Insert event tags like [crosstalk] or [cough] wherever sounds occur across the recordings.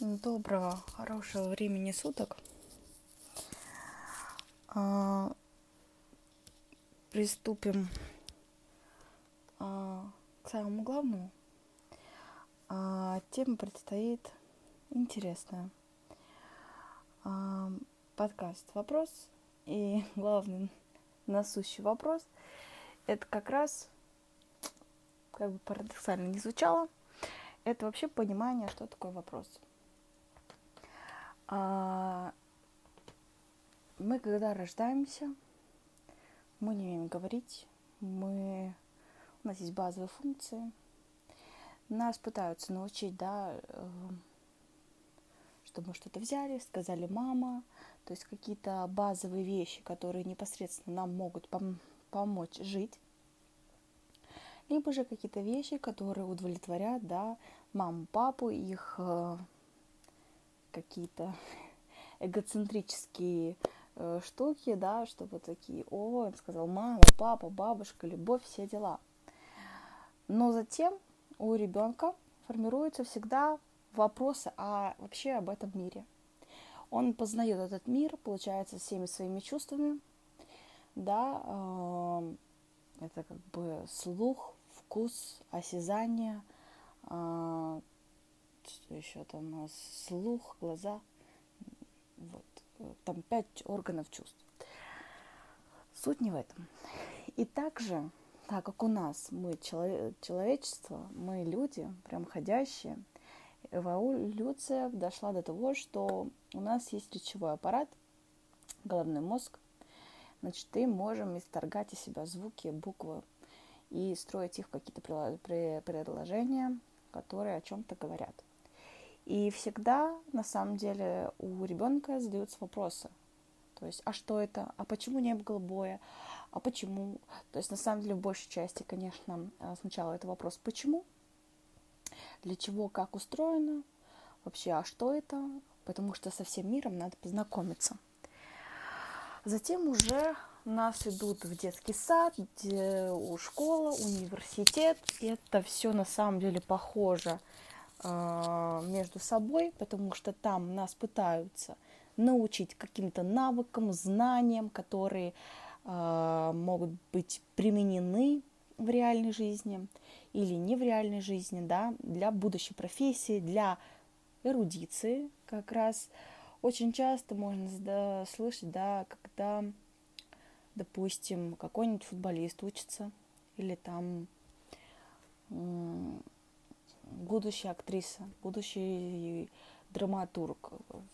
Доброго, хорошего времени суток. А, приступим а, к самому главному. А, тема предстоит интересная. Подкаст «Вопрос» и [laughs] главный насущий вопрос – это как раз, как бы парадоксально не звучало, это вообще понимание, что такое вопрос – а, мы, когда рождаемся, мы не умеем говорить, мы... у нас есть базовые функции. Нас пытаются научить, да, э, чтобы мы что-то взяли, сказали мама, то есть какие-то базовые вещи, которые непосредственно нам могут пом- помочь жить, либо же какие-то вещи, которые удовлетворят, да, маму, папу, их э, какие-то [laughs] эгоцентрические э, штуки, да, чтобы такие, о, он сказал, мама, папа, бабушка, любовь, все дела. Но затем у ребенка формируются всегда вопросы о, вообще об этом мире. Он познает этот мир, получается, всеми своими чувствами, да, э, это как бы слух, вкус, осязание, э, что еще там нас, слух, глаза, вот, там пять органов чувств. Суть не в этом. И также, так как у нас мы человечество, мы люди, прям ходящие, эволюция дошла до того, что у нас есть речевой аппарат, головной мозг, значит, и можем исторгать из себя звуки, буквы и строить их в какие-то предложения, которые о чем-то говорят. И всегда, на самом деле, у ребенка задаются вопросы. То есть, а что это? А почему не было голубое? А почему? То есть, на самом деле, в большей части, конечно, э, сначала это вопрос «почему?», для чего, как устроено, вообще, а что это? Потому что со всем миром надо познакомиться. Затем уже нас идут в детский сад, у школа, университет. Это все на самом деле похоже между собой, потому что там нас пытаются научить каким-то навыкам, знаниям, которые э, могут быть применены в реальной жизни или не в реальной жизни, да, для будущей профессии, для эрудиции как раз. Очень часто можно слышать, да, когда, допустим, какой-нибудь футболист учится или там будущая актриса, будущий драматург,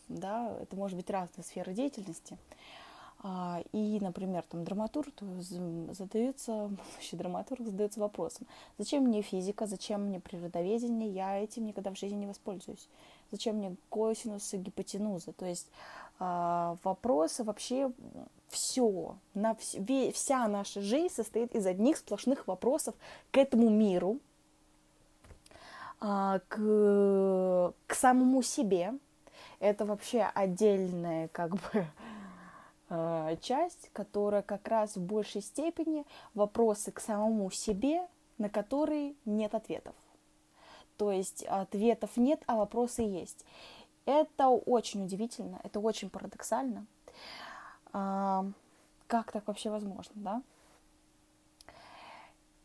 да, это может быть разная сфера деятельности. А, и, например, там драматург задается, будущий драматург задается вопросом, зачем мне физика, зачем мне природоведение, я этим никогда в жизни не воспользуюсь. Зачем мне косинусы, гипотенузы? То есть а, вопросы вообще все, на, вся наша жизнь состоит из одних сплошных вопросов к этому миру, к, к самому себе. Это вообще отдельная как бы [laughs] а, часть, которая как раз в большей степени вопросы к самому себе, на которые нет ответов. То есть ответов нет, а вопросы есть. Это очень удивительно, это очень парадоксально. А, как так вообще возможно, да?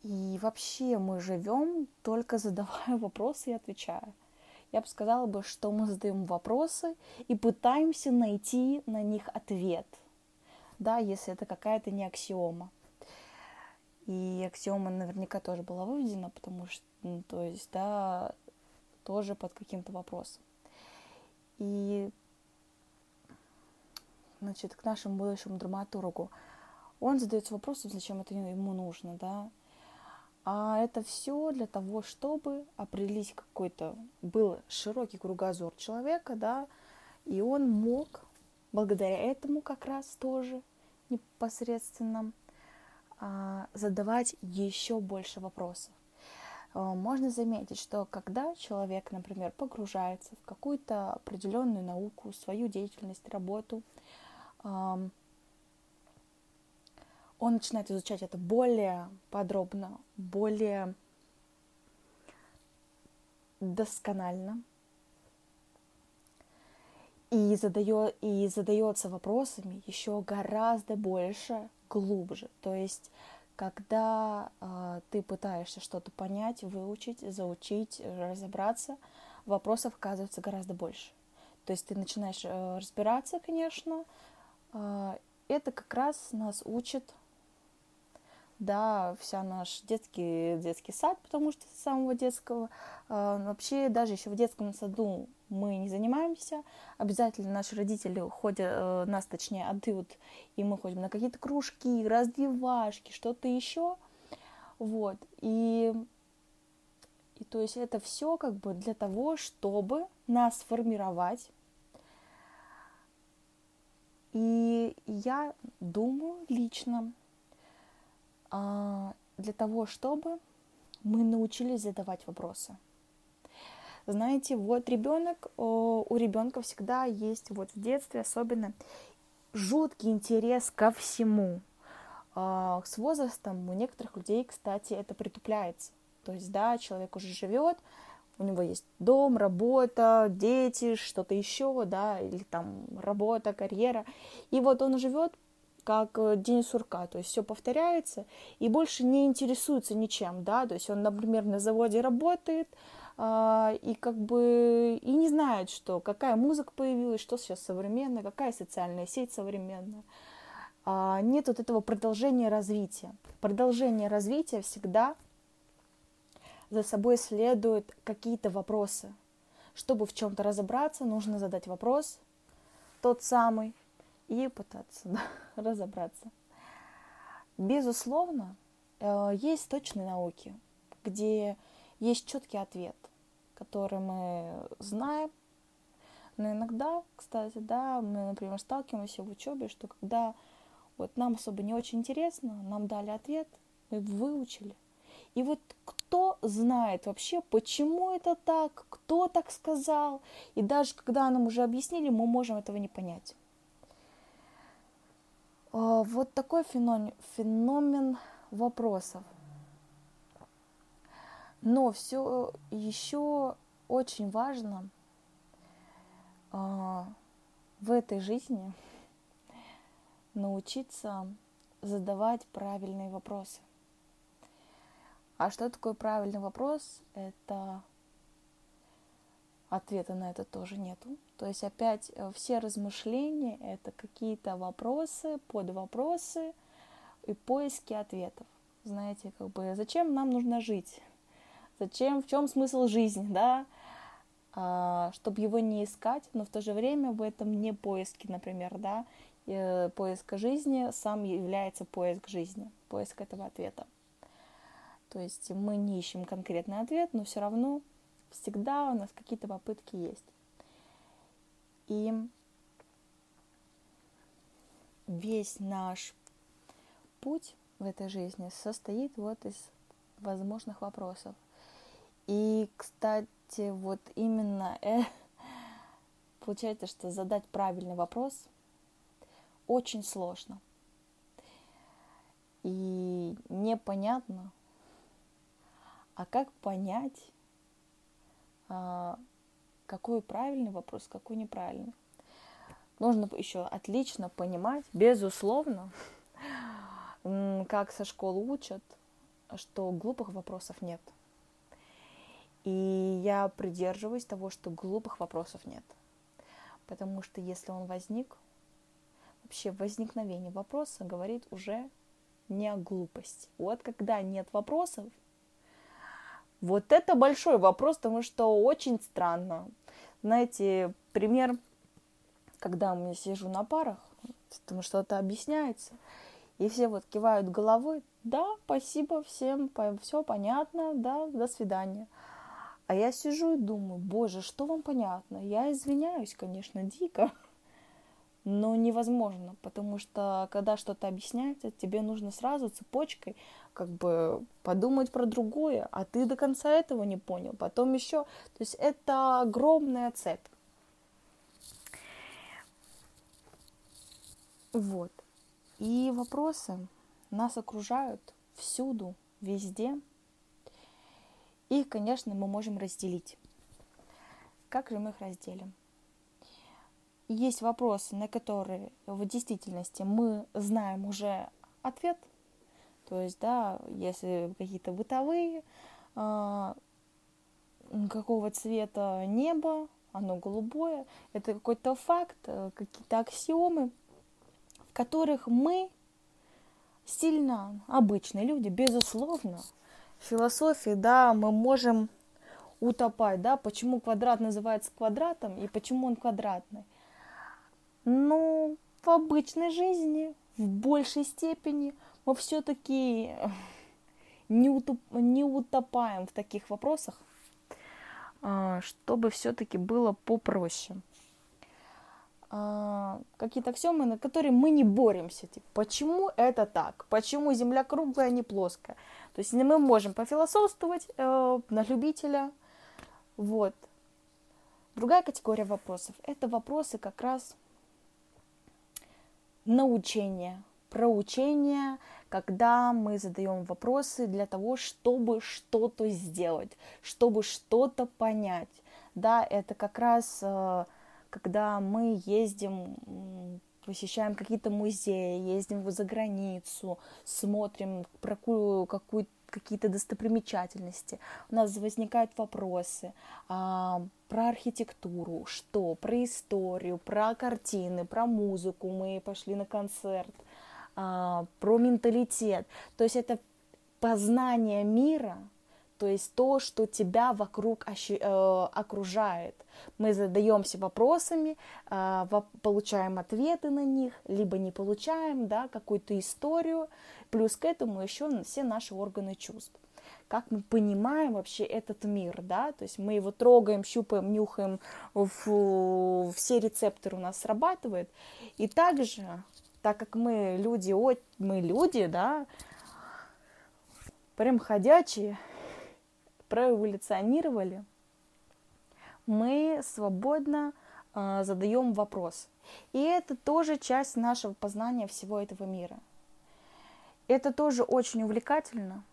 И вообще мы живем только задавая [laughs] вопросы и отвечая. Я бы сказала бы, что мы задаем вопросы и пытаемся найти на них ответ, да, если это какая-то не аксиома. И аксиома наверняка тоже была выведена, потому что, ну, то есть, да, тоже под каким-то вопросом. И, значит, к нашему будущему драматургу, он задается вопросом, зачем это ему нужно, да, а это все для того, чтобы определить какой-то был широкий кругозор человека, да, и он мог благодаря этому как раз тоже непосредственно а, задавать еще больше вопросов. А, можно заметить, что когда человек, например, погружается в какую-то определенную науку, свою деятельность, работу, начинает изучать это более подробно, более досконально. и, задает, и задается вопросами еще гораздо больше, глубже. То есть, когда э, ты пытаешься что-то понять, выучить, заучить, разобраться, вопросов оказывается гораздо больше. То есть ты начинаешь э, разбираться, конечно. Э, это как раз нас учит да, вся наш детский, детский сад, потому что с самого детского, э, вообще даже еще в детском саду мы не занимаемся, обязательно наши родители ходят, э, нас точнее отдают, и мы ходим на какие-то кружки, раздевашки, что-то еще, вот, и, и то есть это все как бы для того, чтобы нас формировать, и я думаю лично, а, для того, чтобы мы научились задавать вопросы. Знаете, вот ребенок, у ребенка всегда есть вот в детстве особенно жуткий интерес ко всему. А, с возрастом у некоторых людей, кстати, это притупляется. То есть, да, человек уже живет, у него есть дом, работа, дети, что-то еще, да, или там работа, карьера. И вот он живет как э, день сурка, то есть все повторяется и больше не интересуется ничем, да, то есть он, например, на заводе работает, а, и как бы и не знает, что какая музыка появилась, что сейчас современная, какая социальная сеть современная. А, нет вот этого продолжения развития. Продолжение развития всегда за собой следуют какие-то вопросы. Чтобы в чем-то разобраться, нужно задать вопрос, тот самый, и пытаться да, [laughs] разобраться. Безусловно, э, есть точные науки, где есть четкий ответ, который мы знаем. Но иногда, кстати, да, мы, например, сталкиваемся в учебе, что когда вот нам особо не очень интересно, нам дали ответ, мы выучили. И вот кто знает вообще, почему это так, кто так сказал, и даже когда нам уже объяснили, мы можем этого не понять. А, вот такой феномен, феномен вопросов. Но все еще очень важно э, в этой жизни [laughs] научиться задавать правильные вопросы. А что такое правильный вопрос? Это ответа на это тоже нету. То есть опять э, все размышления — это какие-то вопросы, подвопросы и поиски ответов. Знаете, как бы зачем нам нужно жить? Зачем, в чем смысл жизни, да? А, чтобы его не искать, но в то же время в этом не поиски, например, да? И э, поиск жизни сам является поиск жизни, поиск этого ответа. То есть мы не ищем конкретный ответ, но все равно Всегда у нас какие-то попытки есть. И весь наш путь в этой жизни состоит вот из возможных вопросов. И, кстати, вот именно э, [laughs] получается, что задать правильный вопрос очень сложно. И непонятно, а как понять, какой правильный вопрос, какой неправильный. Нужно еще отлично понимать, безусловно, как со школы учат, что глупых вопросов нет. И я придерживаюсь того, что глупых вопросов нет. Потому что если он возник, вообще возникновение вопроса говорит уже не о глупости. Вот когда нет вопросов, вот это большой вопрос, потому что очень странно. Знаете, пример, когда я сижу на парах, потому что это объясняется, и все вот кивают головой, да, спасибо всем, все понятно, да, до свидания. А я сижу и думаю, боже, что вам понятно? Я извиняюсь, конечно, дико, но невозможно, потому что когда что-то объясняется, тебе нужно сразу цепочкой как бы подумать про другое, а ты до конца этого не понял, потом еще, то есть это огромная цепь. Вот. И вопросы нас окружают всюду, везде. Их, конечно, мы можем разделить. Как же мы их разделим? Есть вопросы, на которые в действительности мы знаем уже ответ. То есть, да, если какие-то бытовые, э, какого цвета небо, оно голубое, это какой-то факт, э, какие-то аксиомы, в которых мы сильно обычные люди, безусловно. В философии, да, мы можем утопать, да, почему квадрат называется квадратом и почему он квадратный. Ну, в обычной жизни, в большей степени, мы все-таки [laughs] не, утоп, не утопаем в таких вопросах, а, чтобы все-таки было попроще. А, какие-то аксиомы, на которые мы не боремся. Типа, почему это так? Почему Земля круглая, а не плоская? То есть мы можем пофилософствовать э, на любителя. Вот. Другая категория вопросов – это вопросы как раз научения, проучения, когда мы задаем вопросы для того, чтобы что-то сделать, чтобы что-то понять. Да, это как раз э, когда мы ездим, посещаем какие-то музеи, ездим за границу, смотрим про какую какие-то достопримечательности, у нас возникают вопросы а, про архитектуру, что, про историю, про картины, про музыку, мы пошли на концерт, а, про менталитет. То есть это познание мира, то есть то, что тебя вокруг э, окружает. Мы задаемся вопросами, э, получаем ответы на них, либо не получаем, да, какую-то историю, плюс к этому еще все наши органы чувств. Как мы понимаем вообще этот мир, да, то есть мы его трогаем, щупаем, нюхаем, все рецепторы у нас срабатывают. И также, так как мы люди, мы люди, да, прям ходячие, проэволюционировали, мы свободно э, задаем вопрос. И это тоже часть нашего познания всего этого мира. Это тоже очень увлекательно.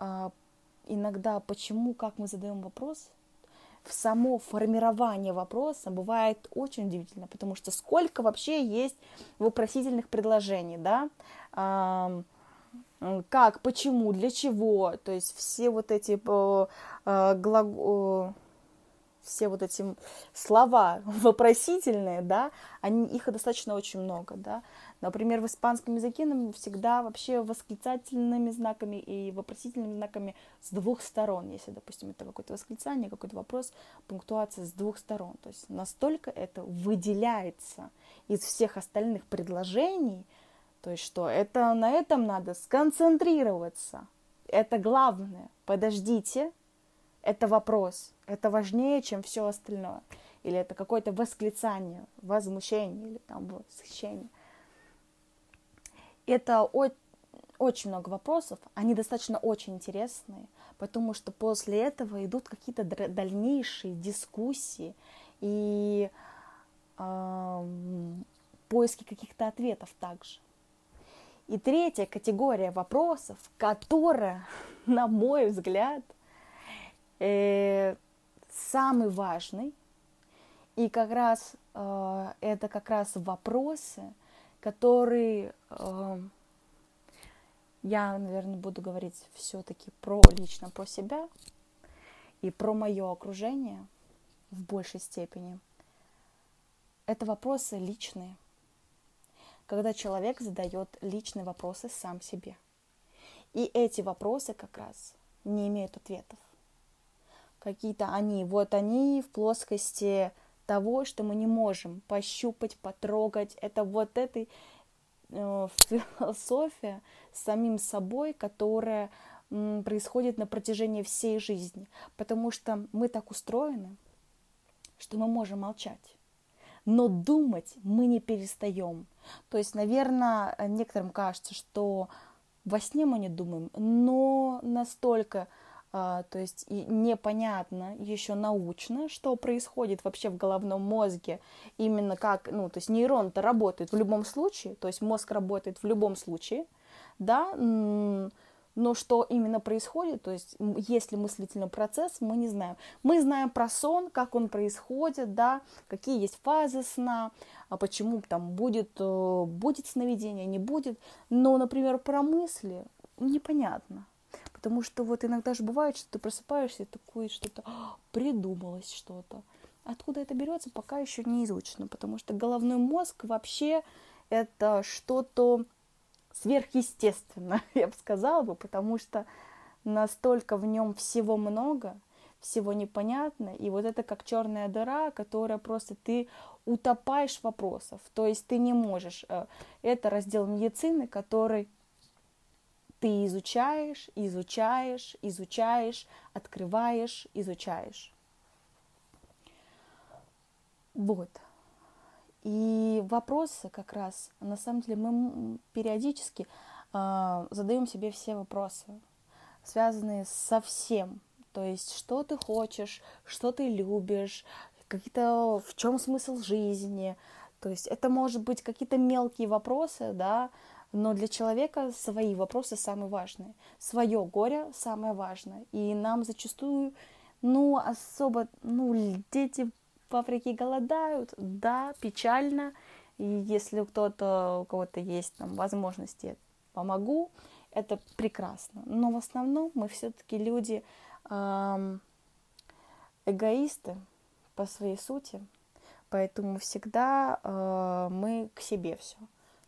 Э, иногда почему, как мы задаем вопрос, в само формирование вопроса бывает очень удивительно, потому что сколько вообще есть вопросительных предложений, да, как, почему, для чего, то есть все вот эти э, э, глаголы, все вот эти слова [laughs] вопросительные, да, они, их достаточно очень много, да. Например, в испанском языке нам всегда вообще восклицательными знаками и вопросительными знаками с двух сторон. Если, допустим, это какое-то восклицание, какой-то вопрос, пунктуация с двух сторон. То есть настолько это выделяется из всех остальных предложений, то есть что? Это на этом надо сконцентрироваться. Это главное. Подождите. Это вопрос. Это важнее, чем все остальное. Или это какое-то восклицание, возмущение или там восхищение. Это о- очень много вопросов. Они достаточно очень интересные, потому что после этого идут какие-то дальнейшие дискуссии и э, поиски каких-то ответов также. И третья категория вопросов, которая, [laughs] на мой взгляд, э, самый важный, и как раз э, это как раз вопросы, которые э, я, наверное, буду говорить все-таки про лично про себя и про мое окружение в большей степени. Это вопросы личные – когда человек задает личные вопросы сам себе. И эти вопросы как раз не имеют ответов. Какие-то они, вот они в плоскости того, что мы не можем пощупать, потрогать. Это вот эта э, философия с самим собой, которая м, происходит на протяжении всей жизни. Потому что мы так устроены, что мы можем молчать но думать мы не перестаем. То есть, наверное, некоторым кажется, что во сне мы не думаем, но настолько а, то есть и непонятно еще научно, что происходит вообще в головном мозге, именно как, ну, то есть нейрон-то работает в любом случае, то есть мозг работает в любом случае, да, но что именно происходит, то есть есть ли мыслительный процесс, мы не знаем. Мы знаем про сон, как он происходит, да, какие есть фазы сна, а почему там будет, э, будет сновидение, не будет. Но, например, про мысли непонятно. Потому что вот иногда же бывает, что ты просыпаешься и такое что-то «А, придумалось что-то. Откуда это берется, пока еще не изучено, потому что головной мозг вообще это что-то сверхъестественно, [laughs] я бы сказала бы, потому что настолько в нем всего много, всего непонятно, и вот это как черная дыра, которая просто ты утопаешь вопросов, то есть ты не можешь. Э, это раздел медицины, который ты изучаешь, изучаешь, изучаешь, открываешь, изучаешь. Вот. И вопросы как раз, на самом деле, мы периодически э, задаем себе все вопросы, связанные со всем. То есть, что ты хочешь, что ты любишь, какие-то в чем смысл жизни. То есть, это может быть какие-то мелкие вопросы, да, но для человека свои вопросы самые важные. Свое горе самое важное. И нам зачастую, ну, особо, ну, дети в Африке голодают, да, печально. И если кто-то, у кого-то есть там возможности, помогу, это прекрасно. Но в основном мы все-таки люди эм, эгоисты по своей сути, поэтому всегда э, мы к себе все.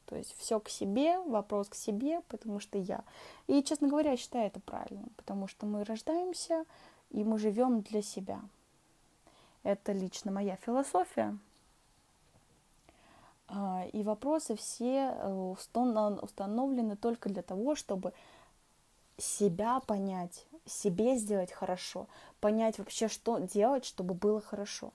То есть все к себе, вопрос к себе, потому что я. И, честно говоря, я считаю это правильным, потому что мы рождаемся и мы живем для себя. Это лично моя философия. А, и вопросы все э, установлены только для того, чтобы себя понять, себе сделать хорошо, понять вообще, что делать, чтобы было хорошо.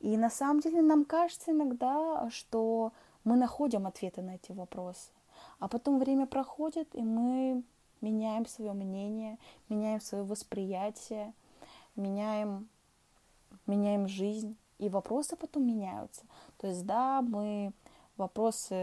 И на самом деле нам кажется иногда, что мы находим ответы на эти вопросы. А потом время проходит, и мы меняем свое мнение, меняем свое восприятие, меняем меняем жизнь, и вопросы потом меняются. То есть, да, мы вопросы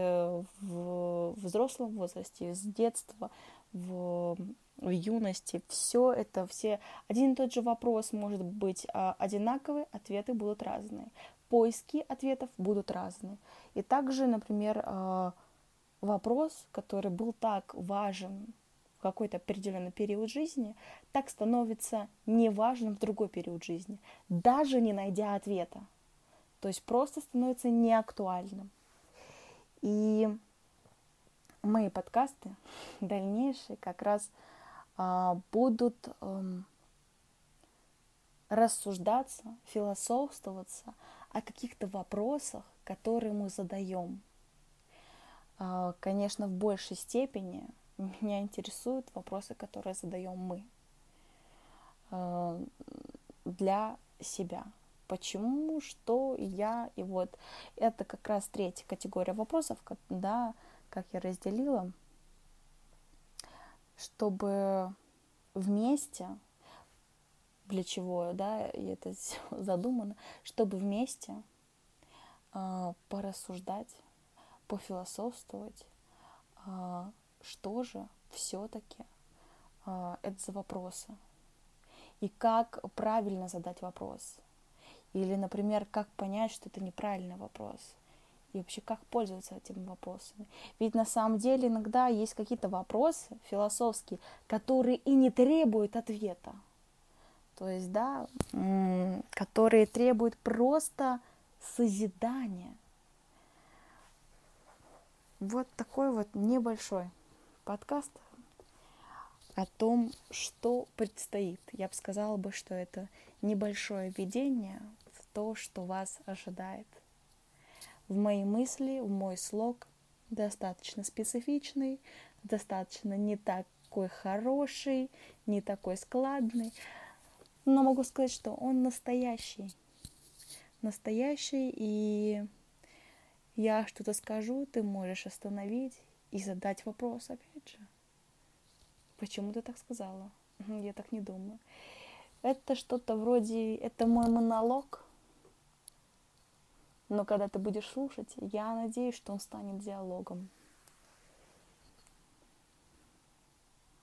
в взрослом возрасте, с детства, в, в юности, все это, все один и тот же вопрос может быть а, одинаковый, ответы будут разные. Поиски ответов будут разные. И также, например, а, вопрос, который был так важен в какой-то определенный период жизни, так становится неважным в другой период жизни, даже не найдя ответа. То есть просто становится неактуальным. И мои подкасты дальнейшие как раз а, будут а, рассуждаться, философствоваться о каких-то вопросах, которые мы задаем. А, конечно, в большей степени меня интересуют вопросы, которые задаем мы э, для себя. Почему, что, я, и вот это как раз третья категория вопросов, да, как я разделила, чтобы вместе, для чего, да, и это [laughs] задумано, чтобы вместе э, порассуждать, пофилософствовать, э, что же все-таки а, это за вопросы? И как правильно задать вопрос? Или, например, как понять, что это неправильный вопрос? И вообще, как пользоваться этими вопросами? Ведь на самом деле иногда есть какие-то вопросы философские, которые и не требуют ответа. То есть, да, которые требуют просто созидания. Вот такой вот небольшой подкаст о том, что предстоит. Я бы сказала бы, что это небольшое введение в то, что вас ожидает. В мои мысли, в мой слог достаточно специфичный, достаточно не такой хороший, не такой складный, но могу сказать, что он настоящий. Настоящий, и я что-то скажу, ты можешь остановить и задать вопрос опять же. Почему ты так сказала? Я так не думаю. Это что-то вроде, это мой монолог, но когда ты будешь слушать, я надеюсь, что он станет диалогом.